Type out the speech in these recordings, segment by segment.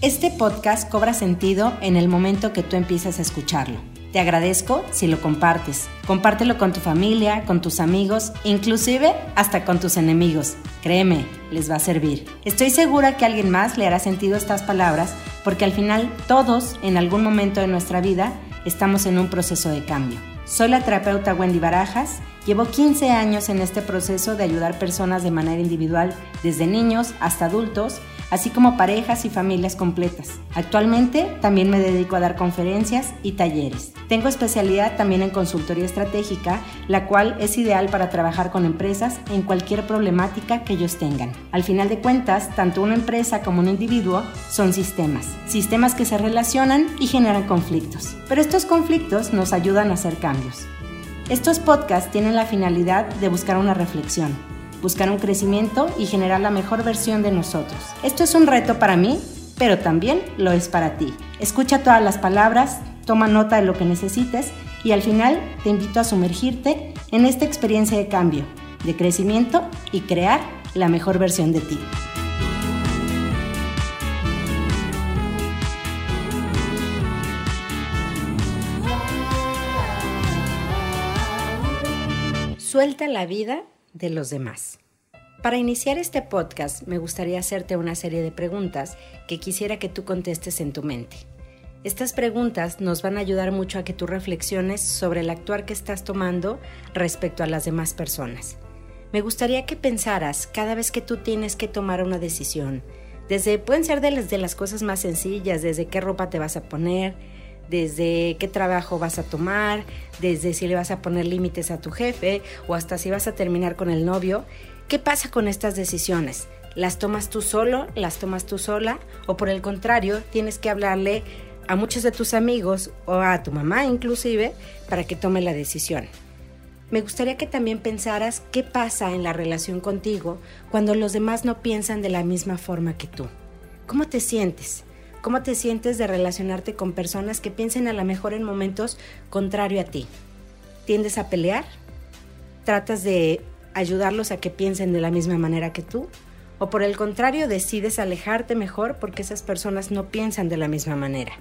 Este podcast cobra sentido en el momento que tú empiezas a escucharlo. Te agradezco si lo compartes. Compártelo con tu familia, con tus amigos, inclusive hasta con tus enemigos. Créeme, les va a servir. Estoy segura que alguien más le hará sentido estas palabras porque al final todos, en algún momento de nuestra vida, estamos en un proceso de cambio. Soy la terapeuta Wendy Barajas. Llevo 15 años en este proceso de ayudar personas de manera individual, desde niños hasta adultos, así como parejas y familias completas. Actualmente también me dedico a dar conferencias y talleres. Tengo especialidad también en consultoría estratégica, la cual es ideal para trabajar con empresas en cualquier problemática que ellos tengan. Al final de cuentas, tanto una empresa como un individuo son sistemas, sistemas que se relacionan y generan conflictos. Pero estos conflictos nos ayudan a hacer cambios. Estos podcasts tienen la finalidad de buscar una reflexión, buscar un crecimiento y generar la mejor versión de nosotros. Esto es un reto para mí, pero también lo es para ti. Escucha todas las palabras, toma nota de lo que necesites y al final te invito a sumergirte en esta experiencia de cambio, de crecimiento y crear la mejor versión de ti. Suelta la vida de los demás. Para iniciar este podcast me gustaría hacerte una serie de preguntas que quisiera que tú contestes en tu mente. Estas preguntas nos van a ayudar mucho a que tú reflexiones sobre el actuar que estás tomando respecto a las demás personas. Me gustaría que pensaras cada vez que tú tienes que tomar una decisión, desde pueden ser de las cosas más sencillas, desde qué ropa te vas a poner, desde qué trabajo vas a tomar, desde si le vas a poner límites a tu jefe o hasta si vas a terminar con el novio. ¿Qué pasa con estas decisiones? ¿Las tomas tú solo? ¿Las tomas tú sola? ¿O por el contrario, tienes que hablarle a muchos de tus amigos o a tu mamá inclusive para que tome la decisión? Me gustaría que también pensaras qué pasa en la relación contigo cuando los demás no piensan de la misma forma que tú. ¿Cómo te sientes? ¿Cómo te sientes de relacionarte con personas que piensen a lo mejor en momentos contrario a ti? ¿Tiendes a pelear? ¿Tratas de ayudarlos a que piensen de la misma manera que tú? ¿O por el contrario decides alejarte mejor porque esas personas no piensan de la misma manera?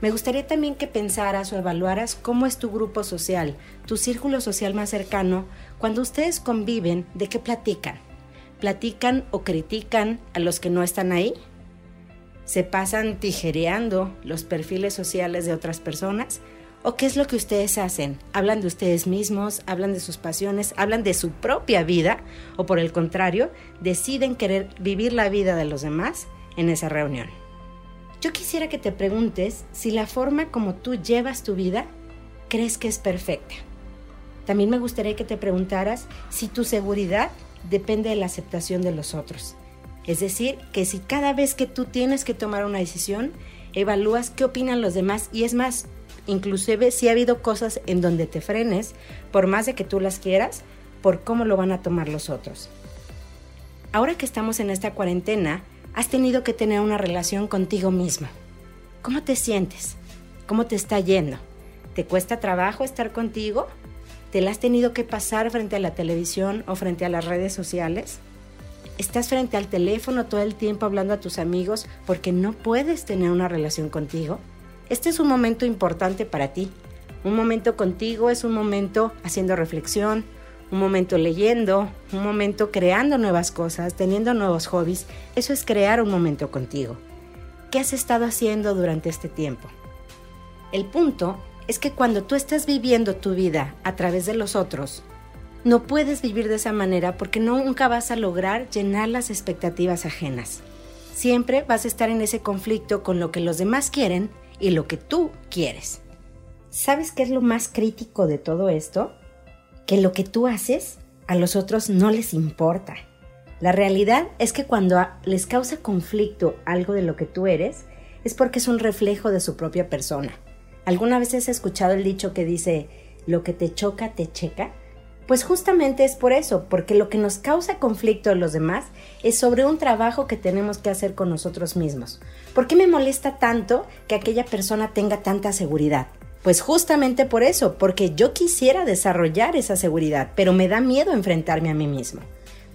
Me gustaría también que pensaras o evaluaras cómo es tu grupo social, tu círculo social más cercano, cuando ustedes conviven, ¿de qué platican? ¿Platican o critican a los que no están ahí? Se pasan tijereando los perfiles sociales de otras personas? ¿O qué es lo que ustedes hacen? ¿Hablan de ustedes mismos? ¿Hablan de sus pasiones? ¿Hablan de su propia vida? ¿O por el contrario, deciden querer vivir la vida de los demás en esa reunión? Yo quisiera que te preguntes si la forma como tú llevas tu vida crees que es perfecta. También me gustaría que te preguntaras si tu seguridad depende de la aceptación de los otros es decir, que si cada vez que tú tienes que tomar una decisión, evalúas qué opinan los demás y es más, inclusive si ha habido cosas en donde te frenes, por más de que tú las quieras, por cómo lo van a tomar los otros. Ahora que estamos en esta cuarentena, has tenido que tener una relación contigo mismo. ¿Cómo te sientes? ¿Cómo te está yendo? ¿Te cuesta trabajo estar contigo? ¿Te la has tenido que pasar frente a la televisión o frente a las redes sociales? Estás frente al teléfono todo el tiempo hablando a tus amigos porque no puedes tener una relación contigo. Este es un momento importante para ti. Un momento contigo es un momento haciendo reflexión, un momento leyendo, un momento creando nuevas cosas, teniendo nuevos hobbies. Eso es crear un momento contigo. ¿Qué has estado haciendo durante este tiempo? El punto es que cuando tú estás viviendo tu vida a través de los otros, no puedes vivir de esa manera porque nunca vas a lograr llenar las expectativas ajenas. Siempre vas a estar en ese conflicto con lo que los demás quieren y lo que tú quieres. ¿Sabes qué es lo más crítico de todo esto? Que lo que tú haces a los otros no les importa. La realidad es que cuando les causa conflicto algo de lo que tú eres, es porque es un reflejo de su propia persona. ¿Alguna vez has escuchado el dicho que dice, lo que te choca, te checa? Pues justamente es por eso, porque lo que nos causa conflicto a los demás es sobre un trabajo que tenemos que hacer con nosotros mismos. ¿Por qué me molesta tanto que aquella persona tenga tanta seguridad? Pues justamente por eso, porque yo quisiera desarrollar esa seguridad, pero me da miedo enfrentarme a mí mismo.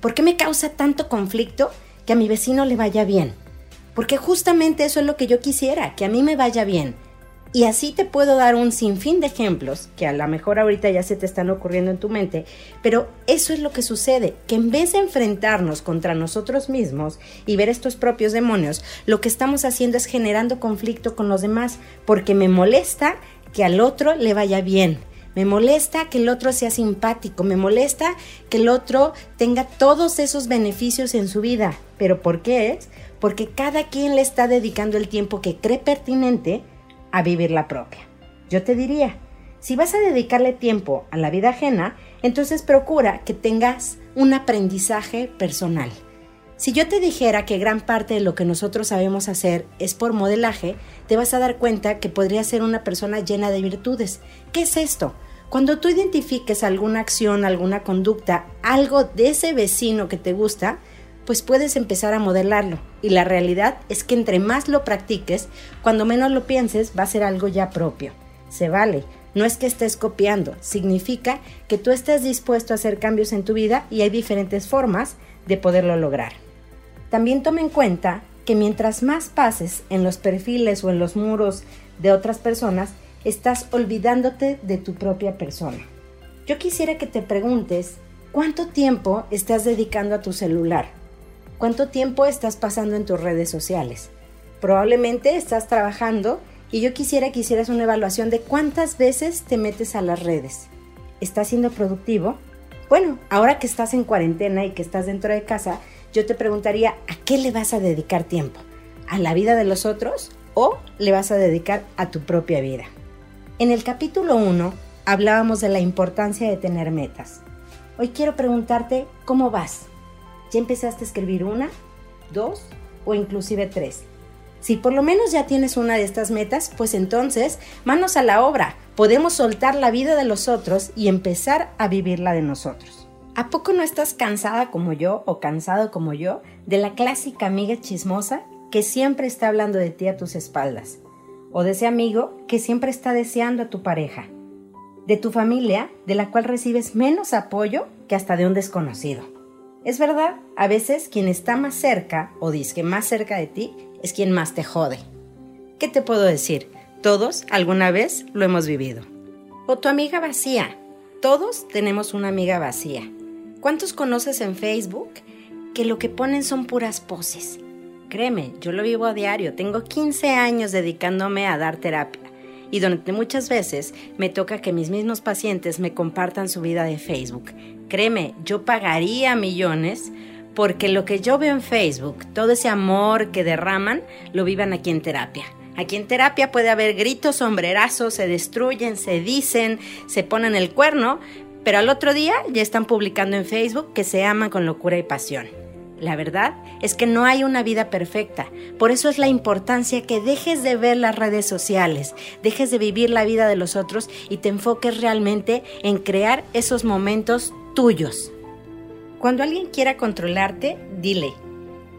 ¿Por qué me causa tanto conflicto que a mi vecino le vaya bien? Porque justamente eso es lo que yo quisiera, que a mí me vaya bien. Y así te puedo dar un sinfín de ejemplos que a lo mejor ahorita ya se te están ocurriendo en tu mente, pero eso es lo que sucede, que en vez de enfrentarnos contra nosotros mismos y ver estos propios demonios, lo que estamos haciendo es generando conflicto con los demás, porque me molesta que al otro le vaya bien, me molesta que el otro sea simpático, me molesta que el otro tenga todos esos beneficios en su vida. ¿Pero por qué es? Porque cada quien le está dedicando el tiempo que cree pertinente a vivir la propia. Yo te diría, si vas a dedicarle tiempo a la vida ajena, entonces procura que tengas un aprendizaje personal. Si yo te dijera que gran parte de lo que nosotros sabemos hacer es por modelaje, te vas a dar cuenta que podría ser una persona llena de virtudes. ¿Qué es esto? Cuando tú identifiques alguna acción, alguna conducta, algo de ese vecino que te gusta, pues puedes empezar a modelarlo. Y la realidad es que entre más lo practiques, cuando menos lo pienses, va a ser algo ya propio. Se vale. No es que estés copiando, significa que tú estás dispuesto a hacer cambios en tu vida y hay diferentes formas de poderlo lograr. También toma en cuenta que mientras más pases en los perfiles o en los muros de otras personas, estás olvidándote de tu propia persona. Yo quisiera que te preguntes cuánto tiempo estás dedicando a tu celular ¿Cuánto tiempo estás pasando en tus redes sociales? Probablemente estás trabajando y yo quisiera que hicieras una evaluación de cuántas veces te metes a las redes. ¿Estás siendo productivo? Bueno, ahora que estás en cuarentena y que estás dentro de casa, yo te preguntaría, ¿a qué le vas a dedicar tiempo? ¿A la vida de los otros o le vas a dedicar a tu propia vida? En el capítulo 1 hablábamos de la importancia de tener metas. Hoy quiero preguntarte, ¿cómo vas? ¿Ya empezaste a escribir una, dos o inclusive tres? Si por lo menos ya tienes una de estas metas, pues entonces, manos a la obra, podemos soltar la vida de los otros y empezar a vivir la de nosotros. ¿A poco no estás cansada como yo o cansado como yo de la clásica amiga chismosa que siempre está hablando de ti a tus espaldas? ¿O de ese amigo que siempre está deseando a tu pareja? ¿De tu familia de la cual recibes menos apoyo que hasta de un desconocido? Es verdad, a veces quien está más cerca o dice más cerca de ti es quien más te jode. ¿Qué te puedo decir? Todos alguna vez lo hemos vivido. O tu amiga vacía. Todos tenemos una amiga vacía. ¿Cuántos conoces en Facebook que lo que ponen son puras poses? Créeme, yo lo vivo a diario. Tengo 15 años dedicándome a dar terapia y donde muchas veces me toca que mis mismos pacientes me compartan su vida de Facebook. Créeme, yo pagaría millones porque lo que yo veo en Facebook, todo ese amor que derraman, lo vivan aquí en terapia. Aquí en terapia puede haber gritos, sombrerazos, se destruyen, se dicen, se ponen el cuerno, pero al otro día ya están publicando en Facebook que se aman con locura y pasión. La verdad es que no hay una vida perfecta. Por eso es la importancia que dejes de ver las redes sociales, dejes de vivir la vida de los otros y te enfoques realmente en crear esos momentos tuyos. Cuando alguien quiera controlarte, dile,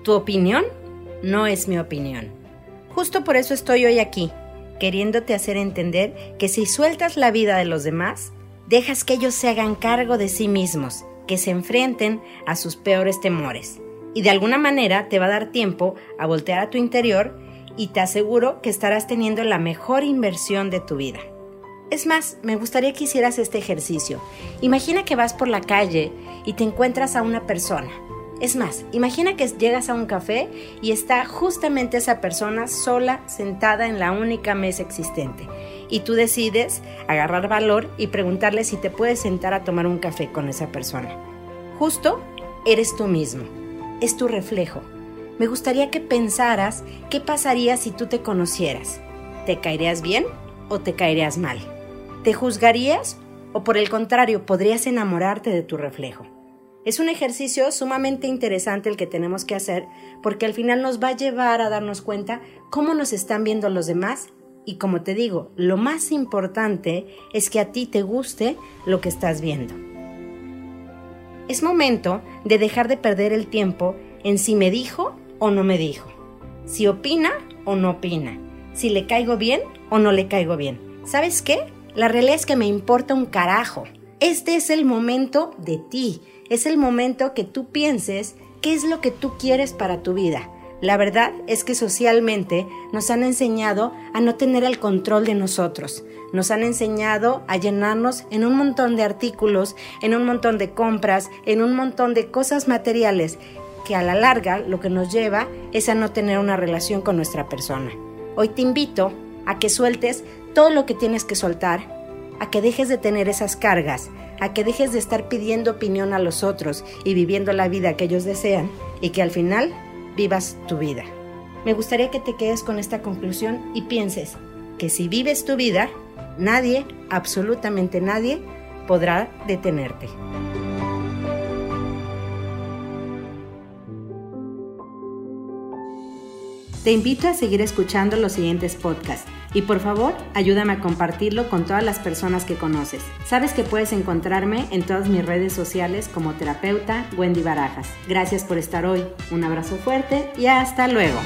tu opinión no es mi opinión. Justo por eso estoy hoy aquí, queriéndote hacer entender que si sueltas la vida de los demás, dejas que ellos se hagan cargo de sí mismos, que se enfrenten a sus peores temores y de alguna manera te va a dar tiempo a voltear a tu interior y te aseguro que estarás teniendo la mejor inversión de tu vida. Es más, me gustaría que hicieras este ejercicio. Imagina que vas por la calle y te encuentras a una persona. Es más, imagina que llegas a un café y está justamente esa persona sola sentada en la única mesa existente. Y tú decides agarrar valor y preguntarle si te puedes sentar a tomar un café con esa persona. Justo eres tú mismo es tu reflejo. Me gustaría que pensaras qué pasaría si tú te conocieras. ¿Te caerías bien o te caerías mal? ¿Te juzgarías o por el contrario podrías enamorarte de tu reflejo? Es un ejercicio sumamente interesante el que tenemos que hacer porque al final nos va a llevar a darnos cuenta cómo nos están viendo los demás y como te digo, lo más importante es que a ti te guste lo que estás viendo. Es momento de dejar de perder el tiempo en si me dijo o no me dijo, si opina o no opina, si le caigo bien o no le caigo bien. ¿Sabes qué? La realidad es que me importa un carajo. Este es el momento de ti, es el momento que tú pienses qué es lo que tú quieres para tu vida. La verdad es que socialmente nos han enseñado a no tener el control de nosotros. Nos han enseñado a llenarnos en un montón de artículos, en un montón de compras, en un montón de cosas materiales que a la larga lo que nos lleva es a no tener una relación con nuestra persona. Hoy te invito a que sueltes todo lo que tienes que soltar, a que dejes de tener esas cargas, a que dejes de estar pidiendo opinión a los otros y viviendo la vida que ellos desean y que al final vivas tu vida. Me gustaría que te quedes con esta conclusión y pienses que si vives tu vida, nadie, absolutamente nadie, podrá detenerte. Te invito a seguir escuchando los siguientes podcasts y por favor ayúdame a compartirlo con todas las personas que conoces. Sabes que puedes encontrarme en todas mis redes sociales como terapeuta Wendy Barajas. Gracias por estar hoy, un abrazo fuerte y hasta luego.